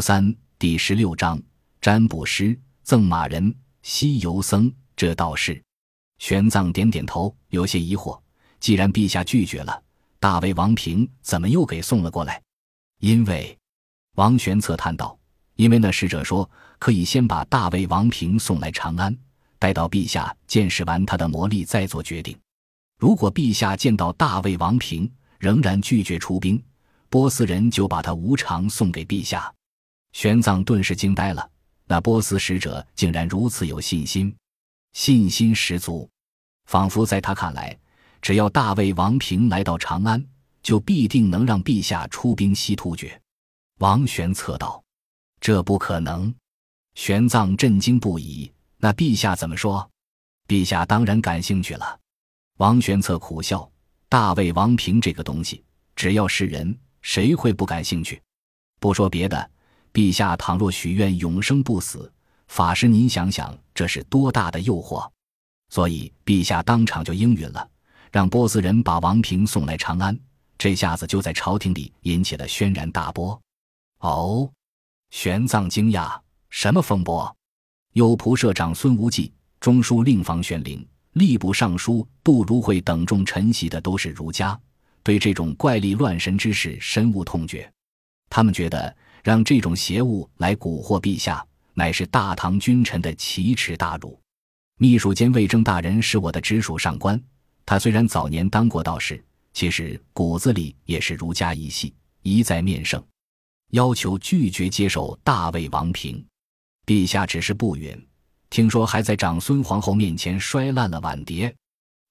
三第十六章：占卜师赠马人西游僧。这倒是。玄奘点点头，有些疑惑。既然陛下拒绝了，大魏王平怎么又给送了过来？因为，王玄策叹道：“因为那使者说，可以先把大魏王平送来长安，待到陛下见识完他的魔力再做决定。如果陛下见到大魏王平仍然拒绝出兵，波斯人就把他无偿送给陛下。”玄奘顿时惊呆了，那波斯使者竟然如此有信心，信心十足，仿佛在他看来。只要大魏王平来到长安，就必定能让陛下出兵西突厥。王玄策道：“这不可能。”玄奘震惊不已。那陛下怎么说？陛下当然感兴趣了。王玄策苦笑：“大魏王平这个东西，只要是人，谁会不感兴趣？不说别的，陛下倘若许愿永生不死，法师您想想，这是多大的诱惑！所以陛下当场就应允了。”让波斯人把王平送来长安，这下子就在朝廷里引起了轩然大波。哦，玄奘惊讶：什么风波？右仆射长孙无忌、中书令房玄龄、吏部尚书杜如晦等众臣席的都是儒家，对这种怪力乱神之事深恶痛绝。他们觉得让这种邪物来蛊惑陛下，乃是大唐君臣的奇耻大辱。秘书监魏征大人是我的直属上官。他虽然早年当过道士，其实骨子里也是儒家一系，一再面圣，要求拒绝接受大魏王平。陛下只是不允，听说还在长孙皇后面前摔烂了碗碟。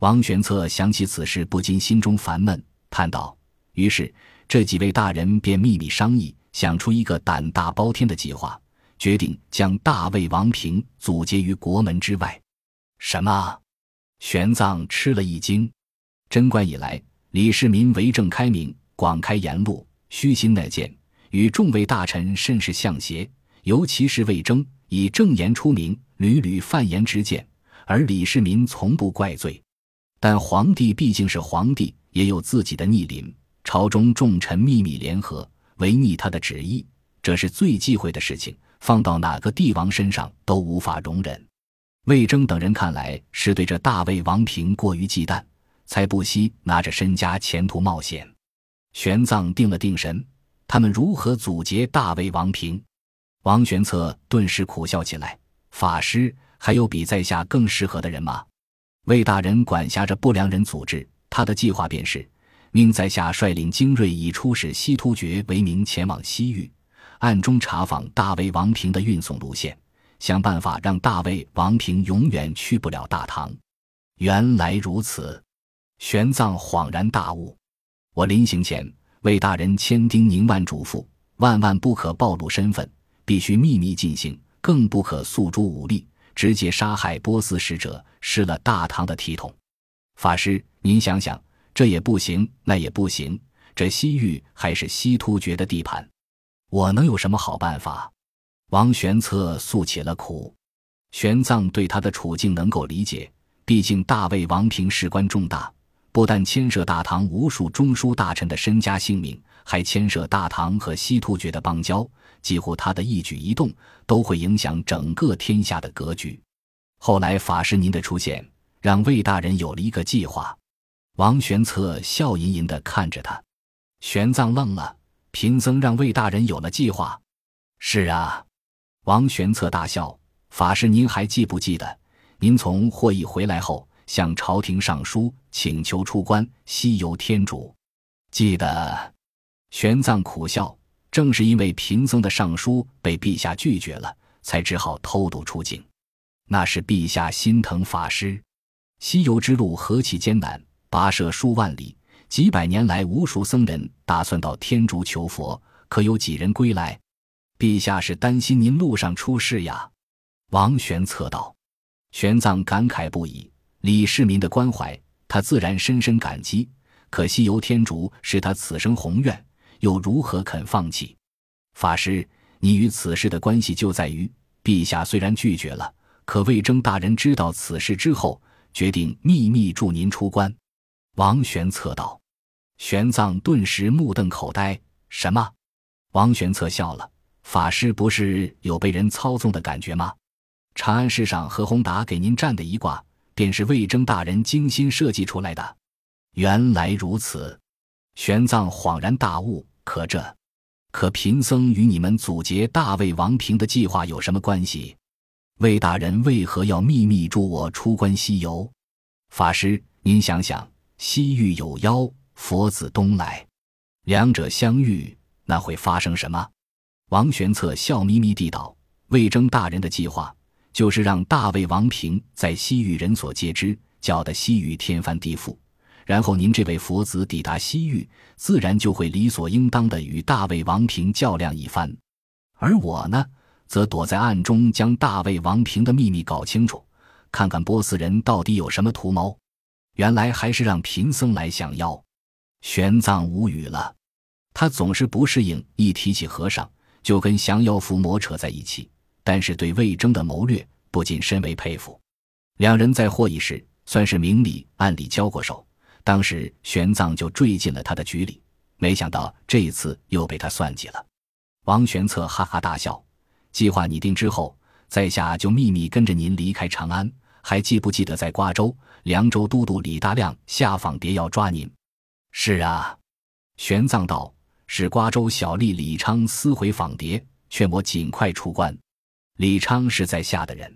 王玄策想起此事，不禁心中烦闷，叹道：“于是这几位大人便秘密商议，想出一个胆大包天的计划，决定将大魏王平阻截于国门之外。”什么？玄奘吃了一惊。贞观以来，李世民为政开明，广开言路，虚心纳谏，与众位大臣甚是相协。尤其是魏征，以正言出名，屡屡犯言直谏，而李世民从不怪罪。但皇帝毕竟是皇帝，也有自己的逆鳞。朝中重臣秘密联合，违逆他的旨意，这是最忌讳的事情，放到哪个帝王身上都无法容忍。魏征等人看来是对这大魏王平过于忌惮，才不惜拿着身家前途冒险。玄奘定了定神，他们如何阻截大魏王平？王玄策顿时苦笑起来：“法师，还有比在下更适合的人吗？”魏大人管辖着不良人组织，他的计划便是命在下率领精锐，以出使西突厥为名前往西域，暗中查访大魏王平的运送路线。想办法让大魏王平永远去不了大唐。原来如此，玄奘恍然大悟。我临行前为大人千叮咛万嘱咐，万万不可暴露身份，必须秘密进行，更不可诉诸武力，直接杀害波斯使者，失了大唐的体统。法师，您想想，这也不行，那也不行。这西域还是西突厥的地盘，我能有什么好办法？王玄策诉起了苦，玄奘对他的处境能够理解。毕竟大魏王平事关重大，不但牵涉大唐无数中枢大臣的身家性命，还牵涉大唐和西突厥的邦交。几乎他的一举一动都会影响整个天下的格局。后来法师您的出现，让魏大人有了一个计划。王玄策笑吟吟地看着他，玄奘愣了。贫僧让魏大人有了计划？是啊。王玄策大笑：“法师，您还记不记得，您从霍邑回来后，向朝廷上书请求出关西游天竺？记得。”玄奘苦笑：“正是因为贫僧的上书被陛下拒绝了，才只好偷渡出境。那是陛下心疼法师。西游之路何其艰难，跋涉数万里，几百年来，无数僧人打算到天竺求佛，可有几人归来？”陛下是担心您路上出事呀，王玄策道。玄奘感慨不已。李世民的关怀，他自然深深感激。可西游天竺是他此生宏愿，又如何肯放弃？法师，你与此事的关系就在于，陛下虽然拒绝了，可魏征大人知道此事之后，决定秘密助您出关。王玄策道。玄奘顿时目瞪口呆。什么？王玄策笑了。法师不是有被人操纵的感觉吗？长安市上何宏达给您占的一卦，便是魏征大人精心设计出来的。原来如此，玄奘恍然大悟。可这，可贫僧与你们阻截大魏王平的计划有什么关系？魏大人为何要秘密助我出关西游？法师，您想想，西域有妖，佛子东来，两者相遇，那会发生什么？王玄策笑眯眯地道：“魏征大人的计划，就是让大魏王平在西域人所皆知，搅得西域天翻地覆。然后您这位佛子抵达西域，自然就会理所应当的与大魏王平较量一番。而我呢，则躲在暗中将大魏王平的秘密搞清楚，看看波斯人到底有什么图谋。原来还是让贫僧来降妖。”玄奘无语了，他总是不适应一提起和尚。就跟降妖伏魔扯在一起，但是对魏征的谋略不禁深为佩服。两人在会议时算是明里暗里交过手，当时玄奘就坠进了他的局里，没想到这一次又被他算计了。王玄策哈哈大笑，计划拟定之后，在下就秘密跟着您离开长安。还记不记得在瓜州、凉州都督李大亮下访谍要抓您？是啊，玄奘道。是瓜州小吏李昌私回访谍，劝我尽快出关。李昌是在下的人。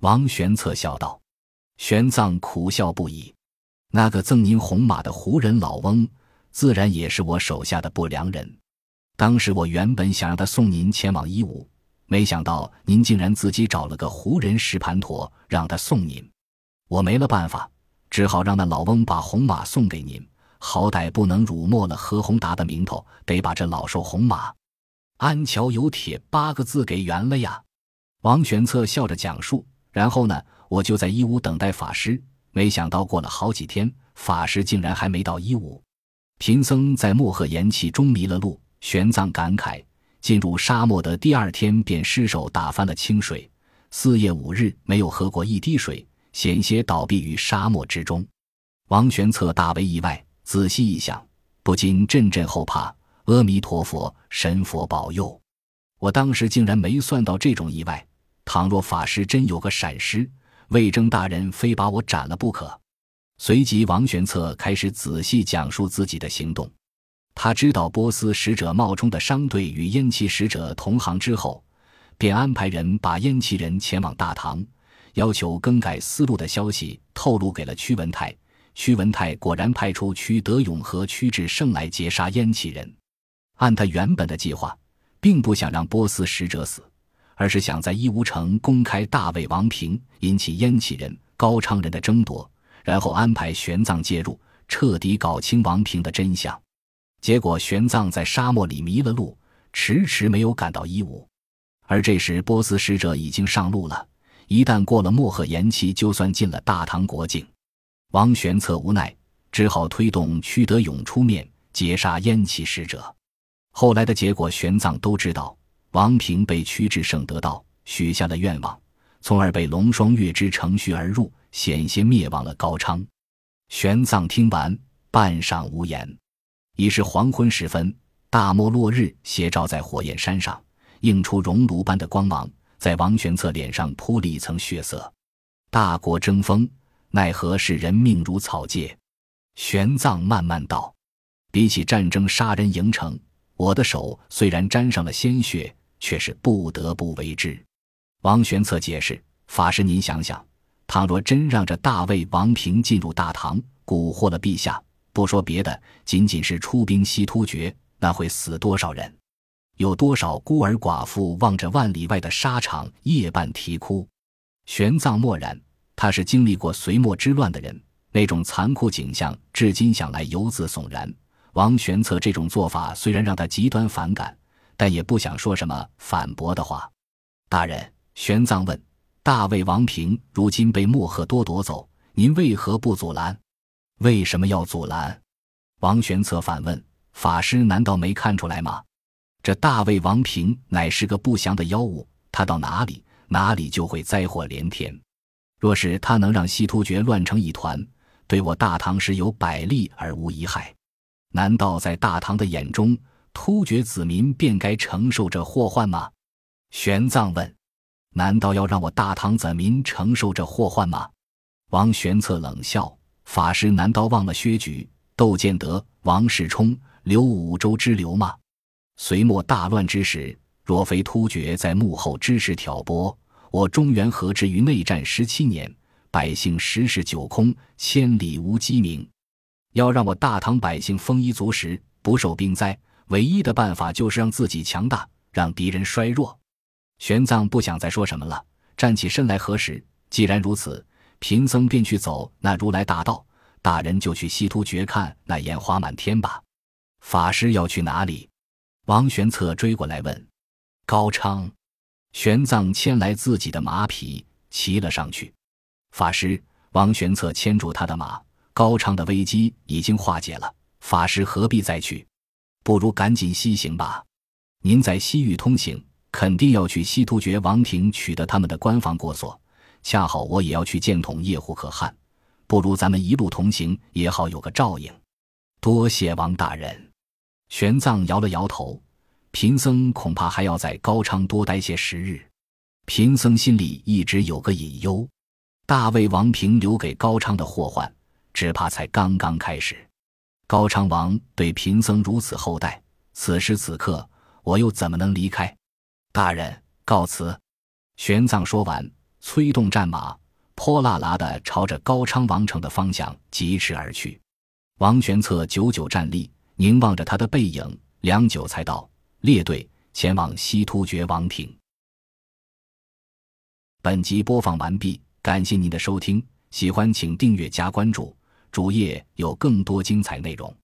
王玄策笑道。玄奘苦笑不已。那个赠您红马的胡人老翁，自然也是我手下的不良人。当时我原本想让他送您前往伊吾，没想到您竟然自己找了个胡人石盘陀让他送您。我没了办法，只好让那老翁把红马送给您。好歹不能辱没了何宏达的名头，得把这老兽红马安桥有铁八个字给圆了呀！王玄策笑着讲述。然后呢，我就在一屋等待法师，没想到过了好几天，法师竟然还没到一屋。贫僧在漠河岩气中迷了路。玄奘感慨：进入沙漠的第二天便失手打翻了清水，四夜五日没有喝过一滴水，险些倒闭于沙漠之中。王玄策大为意外。仔细一想，不禁阵阵后怕。阿弥陀佛，神佛保佑！我当时竟然没算到这种意外。倘若法师真有个闪失，魏征大人非把我斩了不可。随即，王玄策开始仔细讲述自己的行动。他知道波斯使者冒充的商队与燕齐使者同行之后，便安排人把燕齐人前往大唐，要求更改思路的消息透露给了屈文泰。屈文泰果然派出屈德勇和屈志胜来截杀燕齐人。按他原本的计划，并不想让波斯使者死，而是想在伊吾城公开大魏王平，引起燕齐人、高昌人的争夺，然后安排玄奘介入，彻底搞清王平的真相。结果玄奘在沙漠里迷了路，迟迟没有赶到伊吾。而这时波斯使者已经上路了，一旦过了漠河延期，就算进了大唐国境。王玄策无奈，只好推动屈德勇出面截杀燕齐使者。后来的结果，玄奘都知道。王平被屈志胜得到，许下了愿望，从而被龙双月之乘虚而入，险些灭亡了高昌。玄奘听完，半晌无言。已是黄昏时分，大漠落日斜照在火焰山上，映出熔炉般的光芒，在王玄策脸上铺了一层血色。大国争锋。奈何是人命如草芥？玄奘慢慢道：“比起战争杀人营城，我的手虽然沾上了鲜血，却是不得不为之。”王玄策解释：“法师，您想想，倘若真让这大魏王平进入大唐，蛊惑了陛下，不说别的，仅仅是出兵西突厥，那会死多少人？有多少孤儿寡妇望着万里外的沙场，夜半啼哭？”玄奘默然。他是经历过隋末之乱的人，那种残酷景象至今想来犹自悚然。王玄策这种做法虽然让他极端反感，但也不想说什么反驳的话。大人，玄奘问：“大魏王平如今被莫赫多夺走，您为何不阻拦？为什么要阻拦？”王玄策反问：“法师难道没看出来吗？这大魏王平乃是个不祥的妖物，他到哪里，哪里就会灾祸连天。”若是他能让西突厥乱成一团，对我大唐是有百利而无一害。难道在大唐的眼中，突厥子民便该承受这祸患吗？玄奘问。难道要让我大唐子民承受这祸患吗？王玄策冷笑：“法师难道忘了薛举、窦建德、王世充、刘武周之流吗？隋末大乱之时，若非突厥在幕后支持挑拨，我中原何至于内战十七年，百姓十室九空，千里无鸡鸣？要让我大唐百姓丰衣足食，不受兵灾，唯一的办法就是让自己强大，让敌人衰弱。”玄奘不想再说什么了，站起身来核实。既然如此，贫僧便去走那如来大道，大人就去西突厥看那烟花满天吧。法师要去哪里？王玄策追过来问。高昌，玄奘牵来自己的马匹，骑了上去。法师，王玄策牵住他的马。高昌的危机已经化解了，法师何必再去？不如赶紧西行吧。您在西域通行。肯定要去西突厥王庭取得他们的官方过所，恰好我也要去见统叶护可汗，不如咱们一路同行，也好有个照应。多谢王大人。玄奘摇了摇头，贫僧恐怕还要在高昌多待些时日。贫僧心里一直有个隐忧，大魏王平留给高昌的祸患，只怕才刚刚开始。高昌王对贫僧如此厚待，此时此刻我又怎么能离开？大人告辞。玄奘说完，催动战马，泼辣辣的朝着高昌王城的方向疾驰而去。王玄策久久站立，凝望着他的背影，良久才道：“列队前往西突厥王庭。”本集播放完毕，感谢您的收听，喜欢请订阅加关注，主页有更多精彩内容。